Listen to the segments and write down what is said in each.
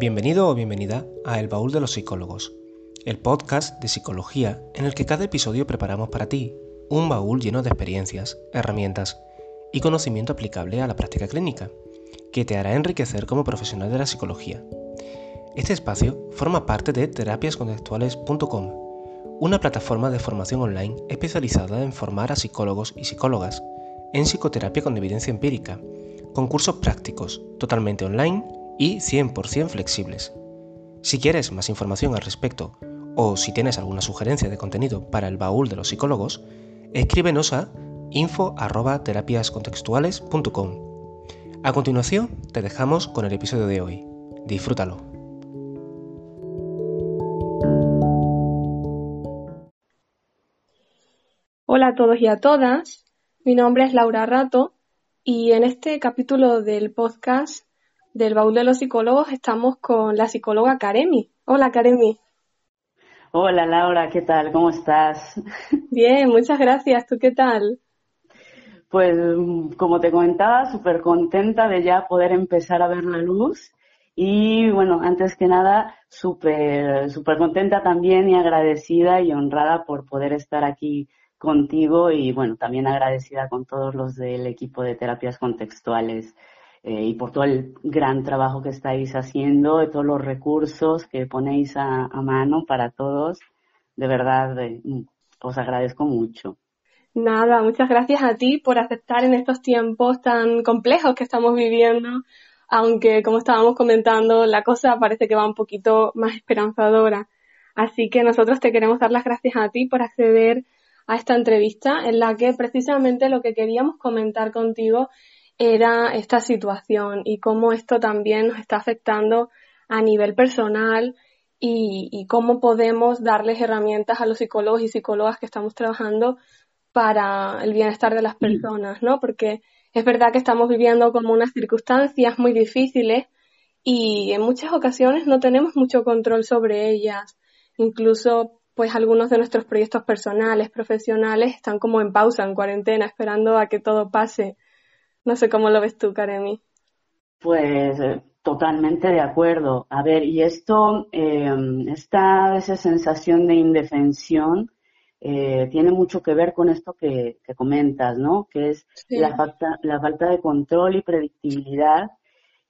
Bienvenido o bienvenida a El Baúl de los Psicólogos, el podcast de psicología en el que cada episodio preparamos para ti un baúl lleno de experiencias, herramientas y conocimiento aplicable a la práctica clínica, que te hará enriquecer como profesional de la psicología. Este espacio forma parte de terapiascontextuales.com, una plataforma de formación online especializada en formar a psicólogos y psicólogas en psicoterapia con evidencia empírica, con cursos prácticos, totalmente online y 100% flexibles. Si quieres más información al respecto o si tienes alguna sugerencia de contenido para el baúl de los psicólogos, escríbenos a info.terapiascontextuales.com. A continuación, te dejamos con el episodio de hoy. Disfrútalo. Hola a todos y a todas. Mi nombre es Laura Rato y en este capítulo del podcast del baúl de los psicólogos estamos con la psicóloga Karemi. Hola Karemi. Hola Laura, ¿qué tal? ¿Cómo estás? Bien, muchas gracias. ¿Tú qué tal? Pues como te comentaba, súper contenta de ya poder empezar a ver la luz y bueno, antes que nada, súper súper contenta también y agradecida y honrada por poder estar aquí contigo y bueno, también agradecida con todos los del equipo de terapias contextuales. Eh, y por todo el gran trabajo que estáis haciendo, de todos los recursos que ponéis a, mano para todos. De verdad, eh, os agradezco mucho. Nada, muchas gracias a ti por aceptar en estos tiempos tan complejos que estamos viviendo, aunque como estábamos comentando, la cosa parece que va un poquito más esperanzadora. Así que nosotros te queremos dar las gracias a ti por acceder a esta entrevista en la que precisamente lo que queríamos comentar contigo era esta situación y cómo esto también nos está afectando a nivel personal y, cómo podemos darles herramientas a los psicólogos y psicólogas que estamos trabajando para el bienestar de las personas, ¿no? Porque es verdad que estamos viviendo como unas circunstancias muy difíciles y en muchas ocasiones no tenemos mucho control sobre ellas. Incluso, pues algunos de nuestros proyectos personales, profesionales, están como en pausa, en cuarentena, esperando a que todo pase. No sé cómo lo ves tú, Karemi. Pues eh, totalmente de acuerdo. A ver, y esto, eh, esta esa sensación de indefensión eh, tiene mucho que ver con esto que, comentas, ¿no? Que es la, falta, la falta de control y predictibilidad.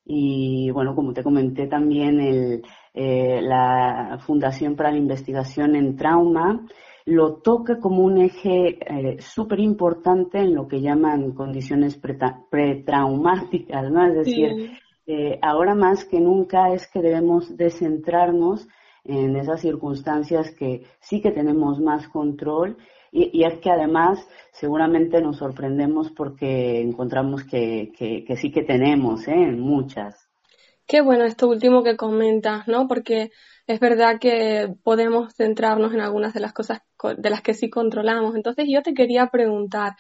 Y bueno, como te comenté también, el, eh, la Fundación para la Investigación en Trauma lo toca como un eje eh, súper importante en lo que llaman condiciones pretraumáticas, ¿no? Es decir, eh, ahora más que nunca es que debemos descentrarnos en esas circunstancias que sí que tenemos más control y, es que además seguramente nos sorprendemos porque encontramos que, que, sí que tenemos, ¿eh? Muchas. Qué bueno esto último que comentas, ¿no? Porque es verdad que podemos centrarnos en algunas de las cosas de las que sí controlamos. Entonces yo te quería preguntar,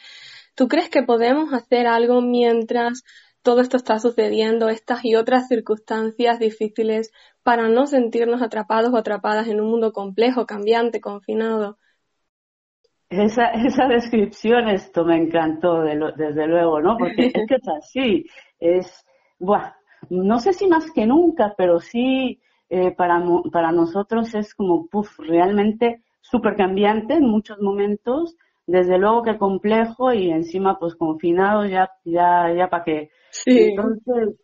¿tú crees que podemos hacer algo mientras todo esto está sucediendo, estas y otras circunstancias difíciles, para no sentirnos atrapados o atrapadas en un mundo complejo, cambiante, confinado? Esa, esa descripción, esto me encantó, desde luego, ¿no? Porque es que es así, es, buah, no sé si más que nunca, pero sí eh, para, para nosotros es como, puff, realmente súper cambiante en muchos momentos, desde luego que complejo y encima pues confinado ya, ya, ya para qué. Entonces,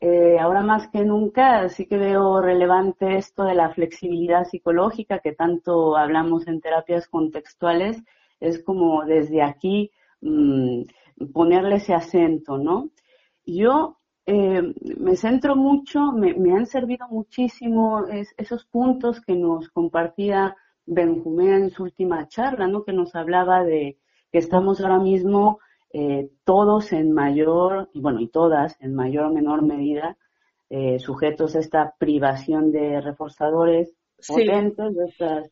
eh, ahora más que nunca sí que veo relevante esto de la flexibilidad psicológica que tanto hablamos en terapias contextuales, es como desde aquí mm, ponerle ese acento, ¿no? Yo eh, me centro mucho, me, han servido muchísimo esos puntos que nos compartía Benjumea en su última charla, ¿no? Que nos hablaba de que estamos ahora mismo eh, todos en mayor, y bueno, y todas en mayor o menor medida, eh, sujetos a esta privación de reforzadores potentes, de estas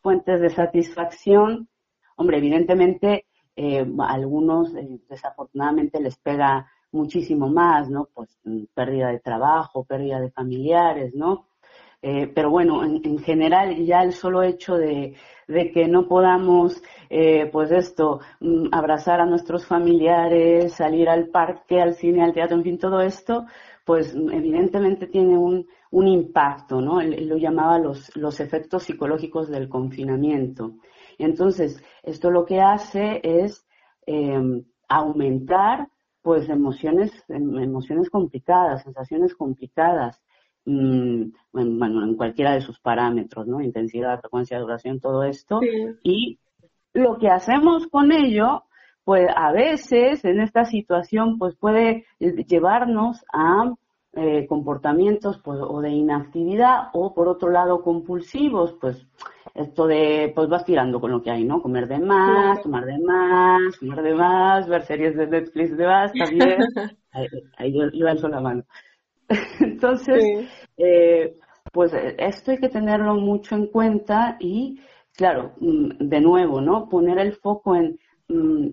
fuentes de satisfacción. Hombre, evidentemente, eh, algunos desafortunadamente les pega muchísimo más, ¿no? Pues mm, pérdida de trabajo, pérdida de familiares, ¿no? Eh, pero bueno, en, general ya el solo hecho de, que no podamos, eh, pues esto, mm, abrazar a nuestros familiares, salir al parque, al cine, al teatro, en fin, todo esto, pues evidentemente tiene un, un impacto, ¿no? Él, lo llamaba los, los efectos psicológicos del confinamiento. Entonces, esto lo que hace es em, aumentar pues emociones, em, emociones complicadas, sensaciones complicadas, mmm, bueno, en cualquiera de sus parámetros, ¿no? Intensidad, frecuencia, duración, todo esto. Y lo que hacemos con ello, pues a veces en esta situación, pues puede llevarnos a eh, comportamientos pues, o de inactividad o por otro lado compulsivos, pues esto de, pues vas tirando con lo que hay, ¿no? Comer de más, tomar de más, comer de más, ver series de Netflix de más también. ahí, ahí yo, yo alzo la mano. Entonces, eh, pues esto hay que tenerlo mucho en cuenta y, claro, mm, de nuevo, ¿no? Poner el foco en mm,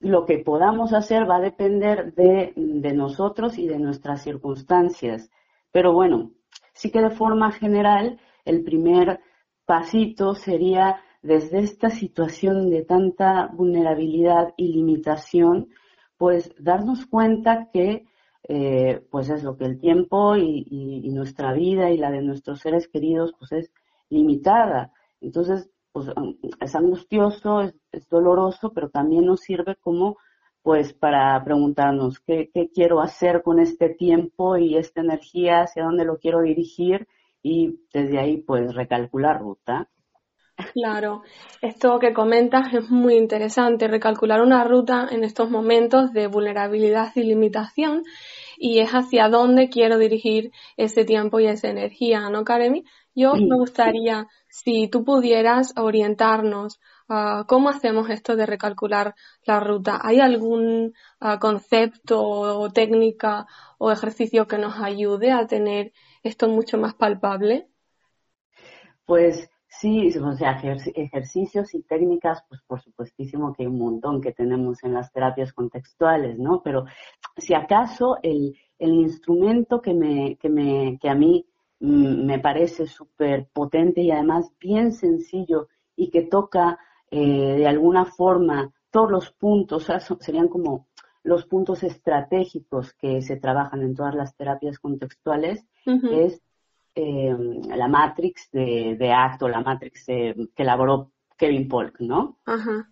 lo que podamos hacer va a depender de, de nosotros y de nuestras circunstancias. Pero bueno, sí que de forma general, el primer pasito sería desde esta situación de tanta vulnerabilidad y limitación, pues darnos cuenta que eh, pues es lo que el tiempo y, nuestra vida y la de nuestros seres queridos pues es limitada. Entonces, pues es angustioso, es, doloroso, pero también nos sirve como pues para preguntarnos ¿qué, qué quiero hacer con este tiempo y esta energía, hacia dónde lo quiero dirigir y desde ahí pues recalcular ruta. Claro, esto que comentas es muy interesante, recalcular una ruta en estos momentos de vulnerabilidad y limitación y es hacia dónde quiero dirigir ese tiempo y esa energía, ¿no, Karemi? Yo me gustaría, si tú pudieras orientarnos a cómo hacemos esto de recalcular la ruta. ¿Hay algún ah, concepto o técnica o ejercicio que nos ayude a tener esto mucho más palpable? Pues Sí, o sea, ejercicios y técnicas, pues por supuestísimo que hay un montón que tenemos en las terapias contextuales, ¿no? Pero si acaso el, el instrumento que, me, que, me, que a mí me parece súper potente y además bien sencillo y que toca eh, de alguna forma todos los puntos, o sea, serían como los puntos estratégicos que se trabajan en todas las terapias contextuales, es eh, la Matrix de, de Acto, la Matrix que elaboró Kevin Polk, ¿no? Ajá.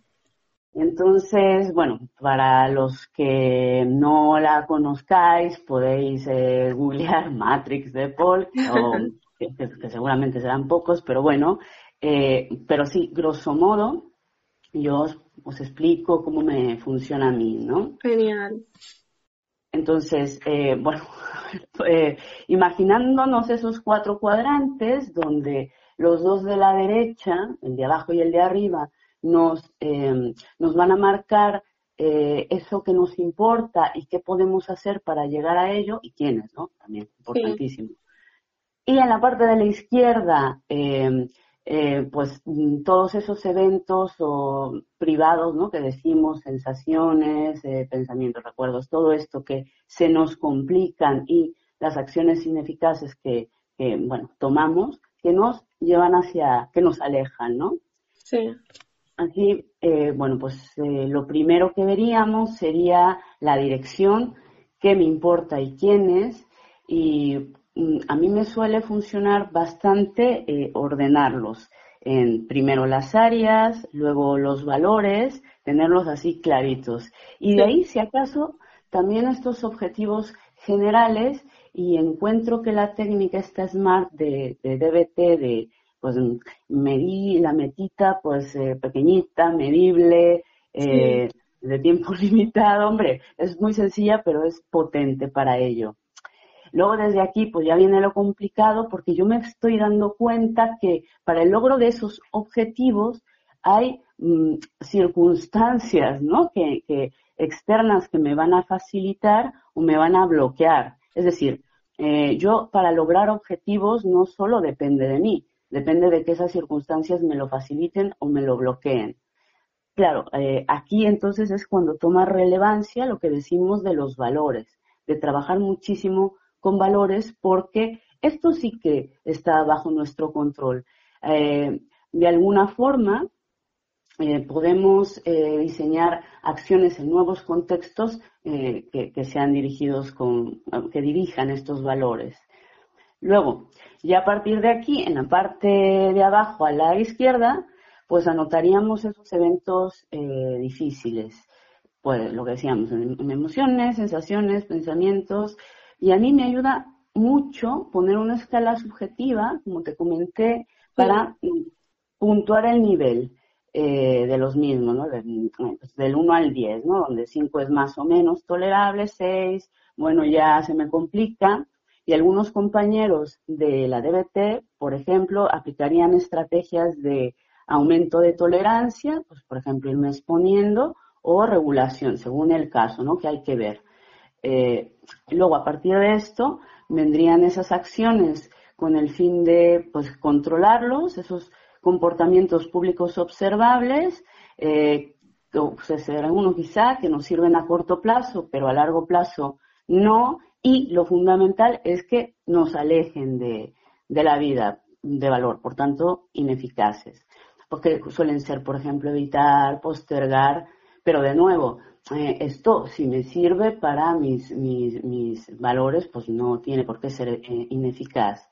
Entonces, bueno, para los que no la conozcáis, podéis eh, googlear Matrix de Polk, o, que, seguramente serán pocos, pero bueno, eh, pero sí, grosso modo, yo os, os, explico cómo me funciona a mí, ¿no? Genial. Entonces, eh, bueno, eh, imaginándonos esos cuatro cuadrantes donde los dos de la derecha, el de abajo y el de arriba, nos, eh, nos van a marcar eso que nos importa y qué podemos hacer para llegar a ello y quiénes, ¿no? También, importantísimo. Y en la parte de la izquierda, eh, pues mm, todos esos eventos o privados, ¿no? Que decimos, sensaciones, eh, pensamientos, recuerdos, todo esto que se nos complican y las acciones ineficaces que, que bueno, tomamos, que nos llevan hacia, que nos alejan, ¿no? Sí. Así, eh, bueno, pues lo primero que veríamos sería la dirección, qué me importa y quién es, y Mm, a mí me suele funcionar bastante eh, ordenarlos. En primero las áreas, luego los valores, tenerlos así claritos. Y de ahí, si acaso, también estos objetivos generales y encuentro que la técnica esta SMART de, DBT, de pues medir la metita pues eh, pequeñita, medible, eh, de tiempo limitado, hombre, es muy sencilla pero es potente para ello. Luego desde aquí, pues ya viene lo complicado porque yo me estoy dando cuenta que para el logro de esos objetivos hay mm, circunstancias, ¿no? Que, que, externas que me van a facilitar o me van a bloquear. Es decir, eh, yo para lograr objetivos no solo depende de mí, depende de que esas circunstancias me lo faciliten o me lo bloqueen. Claro, eh, aquí entonces es cuando toma relevancia lo que decimos de los valores, de trabajar muchísimo con valores porque esto sí que está bajo nuestro control. Eh, de alguna forma, eh, podemos diseñar acciones en nuevos contextos que, sean dirigidos con, que dirijan estos valores. Luego, ya a partir de aquí, en la parte de abajo a la izquierda, pues anotaríamos esos eventos eh, difíciles. Pues lo que decíamos, emociones, sensaciones, pensamientos. Y a mí me ayuda mucho poner una escala subjetiva, como te comenté, para puntuar el nivel eh, de los mismos, ¿no? Pues, del 1 al 10, ¿no? Donde 5 es más o menos tolerable, 6, bueno, ya se me complica. Y algunos compañeros de la DBT, por ejemplo, aplicarían estrategias de aumento de tolerancia, pues por ejemplo irme exponiendo, o regulación, según el caso, ¿no? Que hay que ver. Eh, luego, a partir de esto, vendrían esas acciones con el fin de pues, controlarlos, esos comportamientos públicos observables, eh, pues, será uno quizá que nos sirven a corto plazo, pero a largo plazo no, y lo fundamental es que nos alejen de, de la vida de valor, por tanto, ineficaces. Porque suelen ser, por ejemplo, evitar, postergar, pero de nuevo, eh, esto si me sirve para mis, mis, mis, valores, pues no tiene por qué ser eh, ineficaz.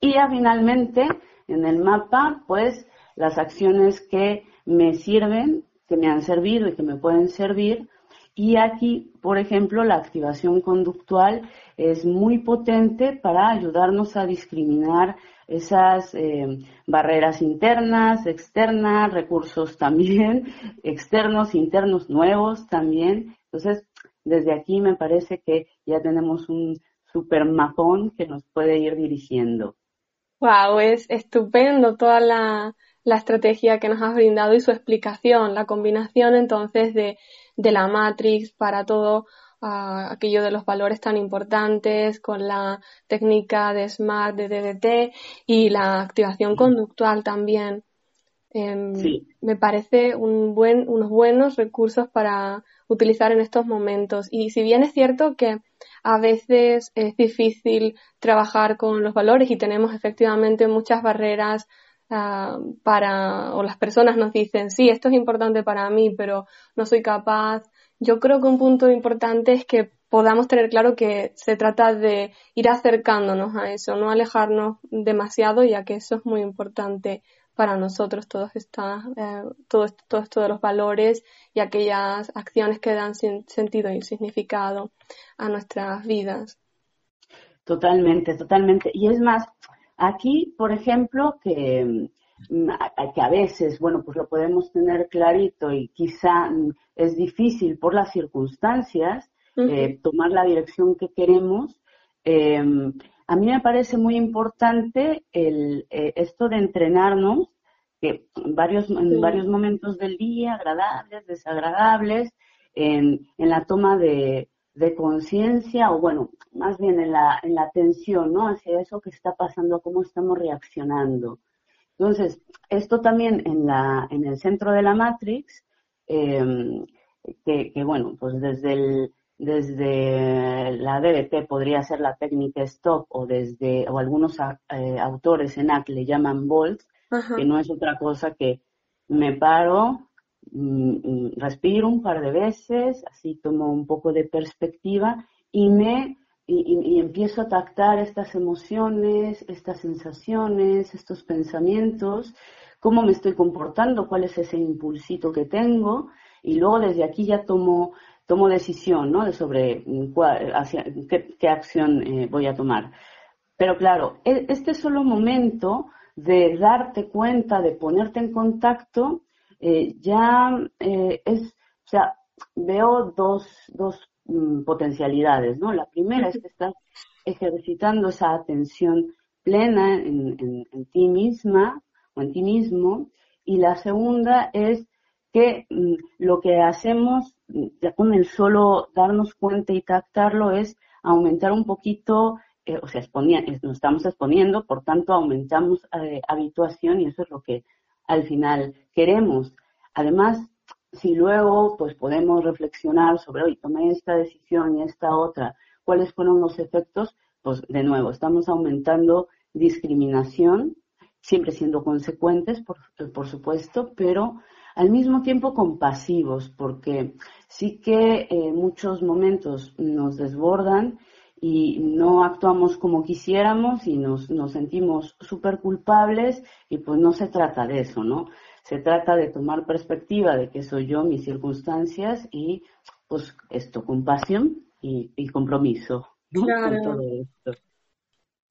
Y ya finalmente, en el mapa, pues las acciones que me sirven, que me han servido y que me pueden servir. Y aquí, por ejemplo, la activación conductual es muy potente para ayudarnos a discriminar esas eh, barreras internas, externas, recursos también, externos, internos, nuevos también. Entonces, desde aquí me parece que ya tenemos un super mapón que nos puede ir dirigiendo. Wow, es estupendo toda la, la estrategia que nos has brindado y su explicación, la combinación entonces de, de la Matrix para todo aquello de los valores tan importantes con la técnica de SMART, de DDT y la activación conductual también. Em, me parece un buen, unos buenos recursos para utilizar en estos momentos. Y si bien es cierto que a veces es difícil trabajar con los valores y tenemos efectivamente muchas barreras ah, para, o las personas nos dicen, sí, esto es importante para mí, pero no soy capaz yo creo que un punto importante es que podamos tener claro que se trata de ir acercándonos a eso, no alejarnos demasiado, ya que eso es muy importante para nosotros, todos esta, eh, todo, todo esto de los valores y aquellas acciones que dan sentido y significado a nuestras vidas. Totalmente, totalmente. Y es más, aquí, por ejemplo, que Mm, que a veces, bueno, pues lo podemos tener clarito y quizá mm, es difícil por las circunstancias eh, tomar la dirección que queremos. Em, a mí me parece muy importante el, eh, esto de entrenarnos que varios, en varios momentos del día, agradables, desagradables, en, en la toma de, de conciencia o bueno, más bien en la, en la atención, ¿no? Hacia eso que está pasando, cómo estamos reaccionando. Entonces, esto también en, la, en el centro de la Matrix, em, que, bueno, pues desde, el, desde la DBT podría ser la técnica stop o desde o algunos eh, autores en AC le llaman Bolt, que no es otra cosa que me paro, respiro un par de veces, así tomo un poco de perspectiva y me y, empiezo a tactar estas emociones, estas sensaciones, estos pensamientos, cómo me estoy comportando, cuál es ese impulsito que tengo, y luego desde aquí ya tomo, tomo decisión, ¿no? De sobre cuál, hacia, qué, acción eh, voy a tomar. Pero claro, e, este solo momento de darte cuenta, de ponerte en contacto, eh, ya eh, es, o sea, veo dos, dos Mm, potencialidades, ¿no? La primera es que estás ejercitando esa atención plena en, ti misma o en ti mismo y la segunda es que mm, lo que hacemos ya con el solo darnos cuenta y captarlo es aumentar un poquito, eh, o sea, nos estamos exponiendo, por tanto aumentamos eh, habituación y eso es lo que al final queremos. Además, si luego pues podemos reflexionar sobre, hoy tomé esta decisión y esta otra, cuáles fueron los efectos, pues de nuevo, estamos aumentando discriminación, siempre siendo consecuentes, por, por supuesto, pero al mismo tiempo compasivos, porque sí que en muchos momentos nos desbordan y no actuamos como quisiéramos y nos, nos sentimos súper culpables y pues no se trata de eso, ¿no? Se trata de tomar perspectiva de que soy yo, mis circunstancias y pues esto, compasión y, y compromiso. Claro.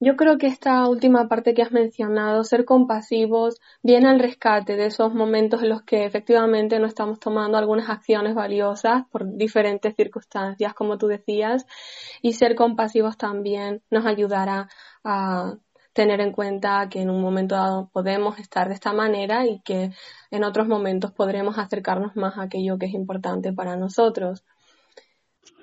Yo creo que esta última parte que has mencionado, ser compasivos, viene al rescate de esos momentos en los que efectivamente no estamos tomando algunas acciones valiosas por diferentes circunstancias, como tú decías, y ser compasivos también nos ayudará a tener en cuenta que en un momento dado podemos estar de esta manera y que en otros momentos podremos acercarnos más a aquello que es importante para nosotros.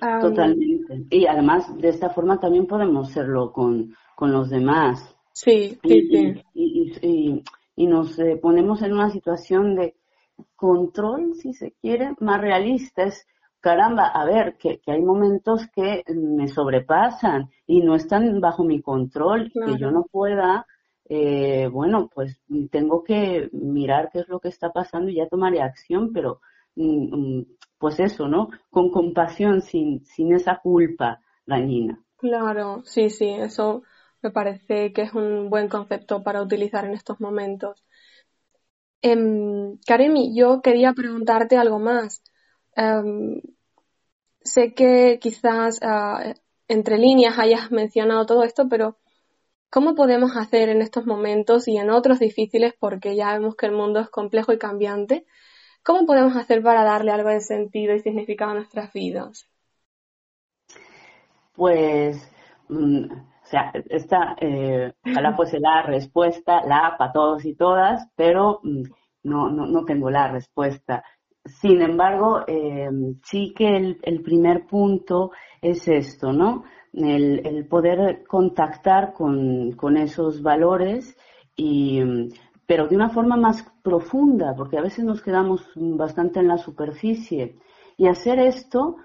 Totalmente. Y además, de esta forma también podemos serlo con, con los demás. Sí, sí, sí. Y, y, nos eh, ponemos en una situación de control, si se quiere, más realista. Es, caramba, a ver, que, que hay momentos que me sobrepasan y no están bajo mi control, que yo no pueda, eh, bueno, pues tengo que mirar qué es lo que está pasando y ya tomaré acción, pero mm, mm, pues eso, ¿no? Con compasión, sin, sin esa culpa dañina. Claro, sí, sí, eso me parece que es un buen concepto para utilizar en estos momentos. Eh, Karemi, yo quería preguntarte algo más. Em, sé que quizás ah, entre líneas hayas mencionado todo esto, pero ¿cómo podemos hacer en estos momentos y en otros difíciles, porque ya vemos que el mundo es complejo y cambiante, ¿Cómo podemos hacer para darle algo de sentido y significado a nuestras vidas? Pues, mm, sea, esta, eh, ojalá fuese la respuesta, la para todos y todas, pero mm, no, no, no tengo la respuesta. Sin embargo, eh, sí que el, el, primer punto es esto, ¿no? El, el poder contactar con, con, esos valores y mm, pero de una forma más profunda, porque a veces nos quedamos bastante en la superficie. Y hacer esto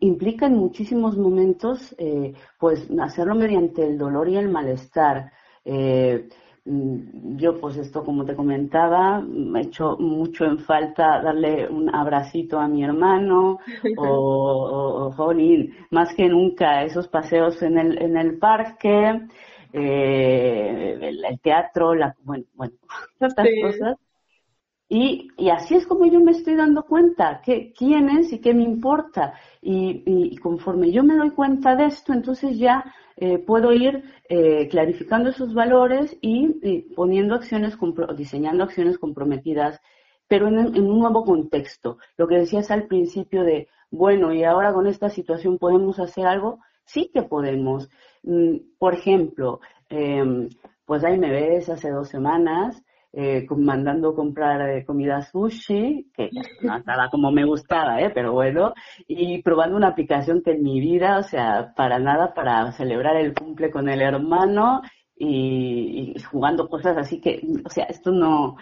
implica en muchísimos momentos, eh, pues, hacerlo mediante el dolor y el malestar. Eh, mm, yo, pues, esto, como te comentaba, me he hecho mucho en falta darle un abracito a mi hermano o, o, más que nunca esos paseos en el, en el parque, eh, el, teatro, la, bueno, bueno, tantas cosas. Y, y, así es como yo me estoy dando cuenta que, quién es y qué me importa. Y, y, conforme yo me doy cuenta de esto, entonces ya eh, puedo ir eh, clarificando esos valores y, poniendo acciones, diseñando acciones comprometidas, pero en, en, un nuevo contexto. Lo que decías al principio de, bueno, y ahora con esta situación podemos hacer algo, sí que podemos. Mm, por ejemplo, em, pues ahí me ves hace dos semanas eh, mandando comprar eh, comida sushi, que no estaba como me gustaba, ¿eh? pero bueno, y probando una aplicación que en mi vida, o sea, para nada, para celebrar el cumple con el hermano y, jugando cosas así que, o sea, esto no,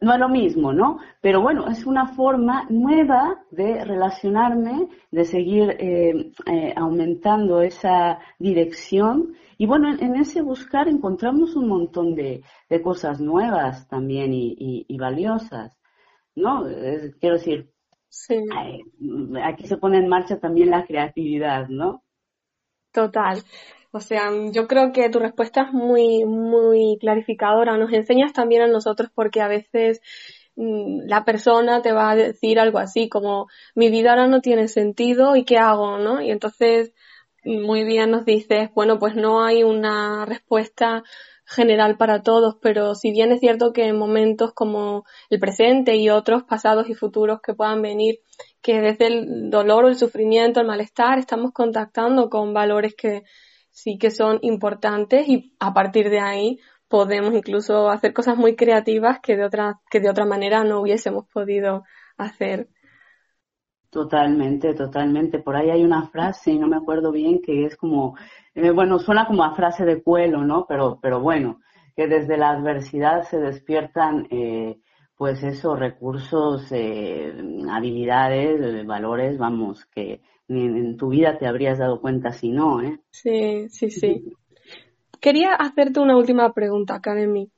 no es lo mismo, ¿no? Pero bueno, es una forma nueva de relacionarme, de seguir eh, eh, aumentando esa dirección. Y bueno, en, ese buscar encontramos un montón de, de cosas nuevas también y, y, valiosas, ¿no? quiero decir, sí. aquí se pone en marcha también la creatividad, ¿no? Total. O sea, yo creo que tu respuesta es muy, muy clarificadora. Nos enseñas también a nosotros porque a veces mm, la persona te va a decir algo así como mi vida ahora no tiene sentido y qué hago, ¿no? Y entonces muy bien nos dices, bueno, pues no hay una respuesta general para todos, pero si bien es cierto que en momentos como el presente y otros pasados y futuros que puedan venir, que desde el dolor o el sufrimiento, el malestar, estamos contactando con valores que sí que son importantes y a partir de ahí podemos incluso hacer cosas muy creativas que de otra, que de otra manera no hubiésemos podido hacer. Totalmente, totalmente. Por ahí hay una frase, no me acuerdo bien, que es como, eh, bueno, suena como a frase de cuelo, ¿no? Pero, pero bueno, que desde la adversidad se despiertan, eh, pues esos recursos, eh, habilidades, valores, vamos, que, en, tu vida te habrías dado cuenta si no, ¿eh? Sí, sí, sí. Quería hacerte una última pregunta, Academy.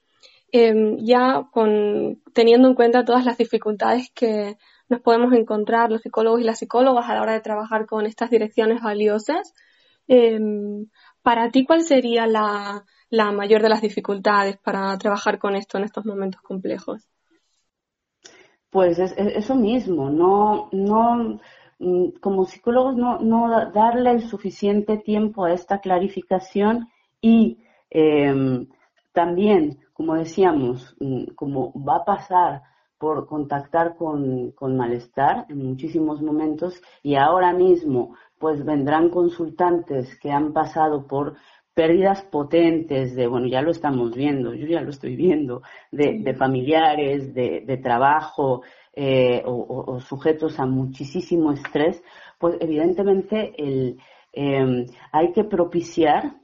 Em, ya con, teniendo en cuenta todas las dificultades que nos podemos encontrar los psicólogos y las psicólogas a la hora de trabajar con estas direcciones valiosas, Em, para ti, ¿cuál sería la, la mayor de las dificultades para trabajar con esto en estos momentos complejos? Pues es, eso mismo, no, no, como psicólogos no, no darle el suficiente tiempo a esta clarificación y em, también, como decíamos, mm, como va a pasar por contactar con, con, malestar en muchísimos momentos y ahora mismo pues vendrán consultantes que han pasado por pérdidas potentes de, bueno, ya lo estamos viendo, yo ya lo estoy viendo, de, familiares, de, trabajo eh, o, sujetos a muchísimo estrés, pues evidentemente el, em, hay que propiciar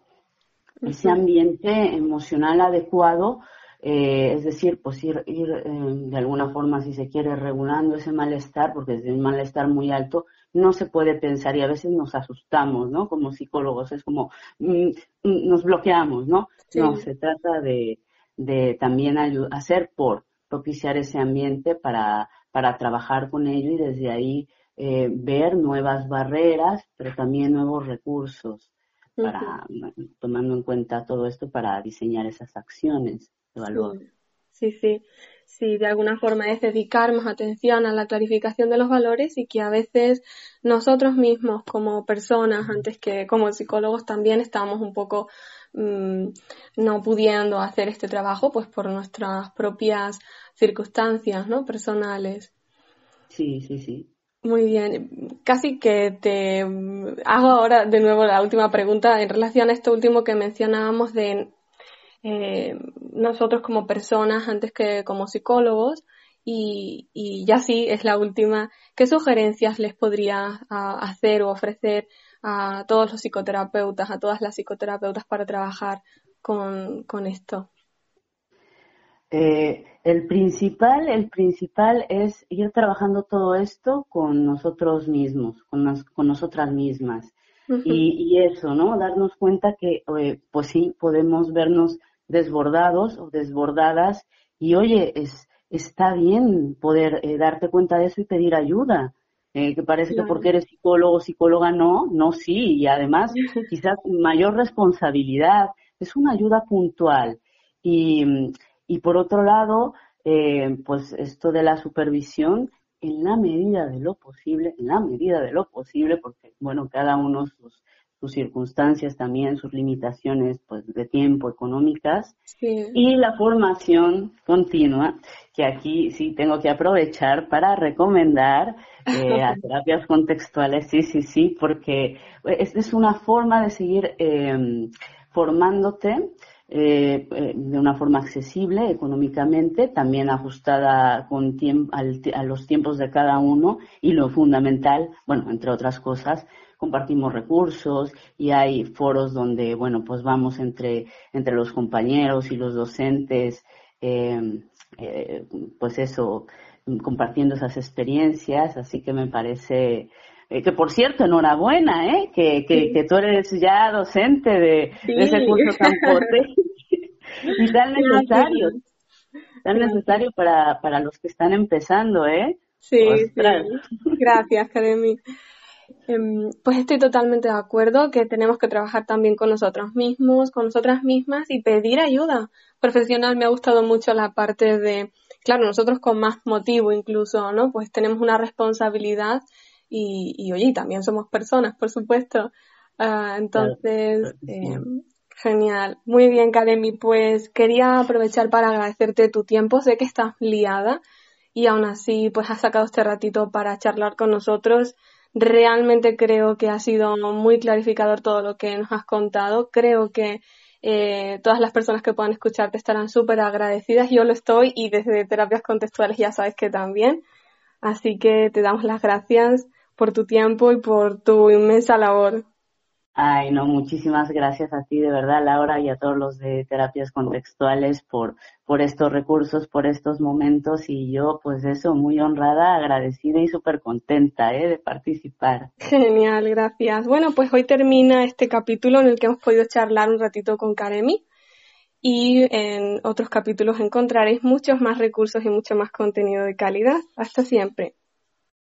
ese ambiente emocional adecuado, eh, es decir, pues ir, ir em, de alguna forma, si se quiere, regulando ese malestar, porque es un malestar muy alto, no se puede pensar y a veces nos asustamos, ¿no? Como psicólogos, es como mm, mm, nos bloqueamos, ¿no? No, se trata de, de también hacer por propiciar ese ambiente para, para trabajar con ello y desde ahí eh, ver nuevas barreras, pero también nuevos recursos para tomando en cuenta todo esto para diseñar esas acciones de valor. Sí, sí si de alguna forma es dedicar más atención a la clarificación de los valores y que a veces nosotros mismos como personas, antes que como psicólogos, también estamos un poco mm, no pudiendo hacer este trabajo pues por nuestras propias circunstancias ¿no? personales. Sí, sí, sí. Muy bien, casi que te hago ahora de nuevo la última pregunta en relación a esto último que mencionábamos de eh, nosotros como personas antes que como psicólogos. Y, ya sí, es la última. ¿Qué sugerencias les podría hacer o ofrecer a todos los psicoterapeutas, a todas las psicoterapeutas para trabajar con, esto? Eh, el principal, el principal es ir trabajando todo esto con nosotros mismos, con, con nosotras mismas. y, y, eso, ¿no? Darnos cuenta que, eh, pues sí, podemos vernos desbordados o desbordadas y oye, es, está bien poder eh, darte cuenta de eso y pedir ayuda. Eh, que parece que porque eres psicólogo o psicóloga no, no sí, y además quizás mayor responsabilidad, es una ayuda puntual. Y, y por otro lado, eh, pues esto de la supervisión, en la medida de lo posible, en la medida de lo posible, porque bueno, cada uno sus, sus circunstancias también, sus limitaciones pues, de tiempo económicas y la formación continua, que aquí sí tengo que aprovechar para recomendar eh, a terapias contextuales, sí, sí, sí, porque es, es una forma de seguir em, formándote. Eh, eh, de una forma accesible económicamente, también ajustada con a los tiempos de cada uno y lo fundamental, bueno, entre otras cosas, compartimos recursos y hay foros donde, bueno, pues vamos entre, entre los compañeros y los docentes, em, eh, pues eso, compartiendo esas experiencias, así que me parece, eh, que por cierto, enhorabuena, ¿eh? Que, que, tú eres ya docente de, ese curso tan potente y tan necesario, tan necesario para, para los que están empezando, ¿eh? Sí, sí. gracias, Academy. Em, pues estoy totalmente de acuerdo que tenemos que trabajar también con nosotros mismos, con nosotras mismas y pedir ayuda profesional. Me ha gustado mucho la parte de, claro, nosotros con más motivo incluso, ¿no? Pues tenemos una responsabilidad y, y oye, también somos personas, por supuesto. Ah, entonces, em, genial. Muy bien, Karemi. Pues quería aprovechar para agradecerte tu tiempo. Sé que estás liada y aún así, pues has sacado este ratito para charlar con nosotros Realmente creo que ha sido muy clarificador todo lo que nos has contado. Creo que eh, todas las personas que puedan escucharte estarán súper agradecidas. Yo lo estoy y desde terapias contextuales ya sabes que también. Así que te damos las gracias por tu tiempo y por tu inmensa labor. Ay, no, muchísimas gracias a ti, de verdad, Laura, y a todos los de terapias contextuales por, por estos recursos, por estos momentos, y yo, pues eso, muy honrada, agradecida y súper contenta ¿eh? de participar. Genial, gracias. Bueno, pues hoy termina este capítulo en el que hemos podido charlar un ratito con Karemi, y en otros capítulos encontraréis muchos más recursos y mucho más contenido de calidad. Hasta siempre.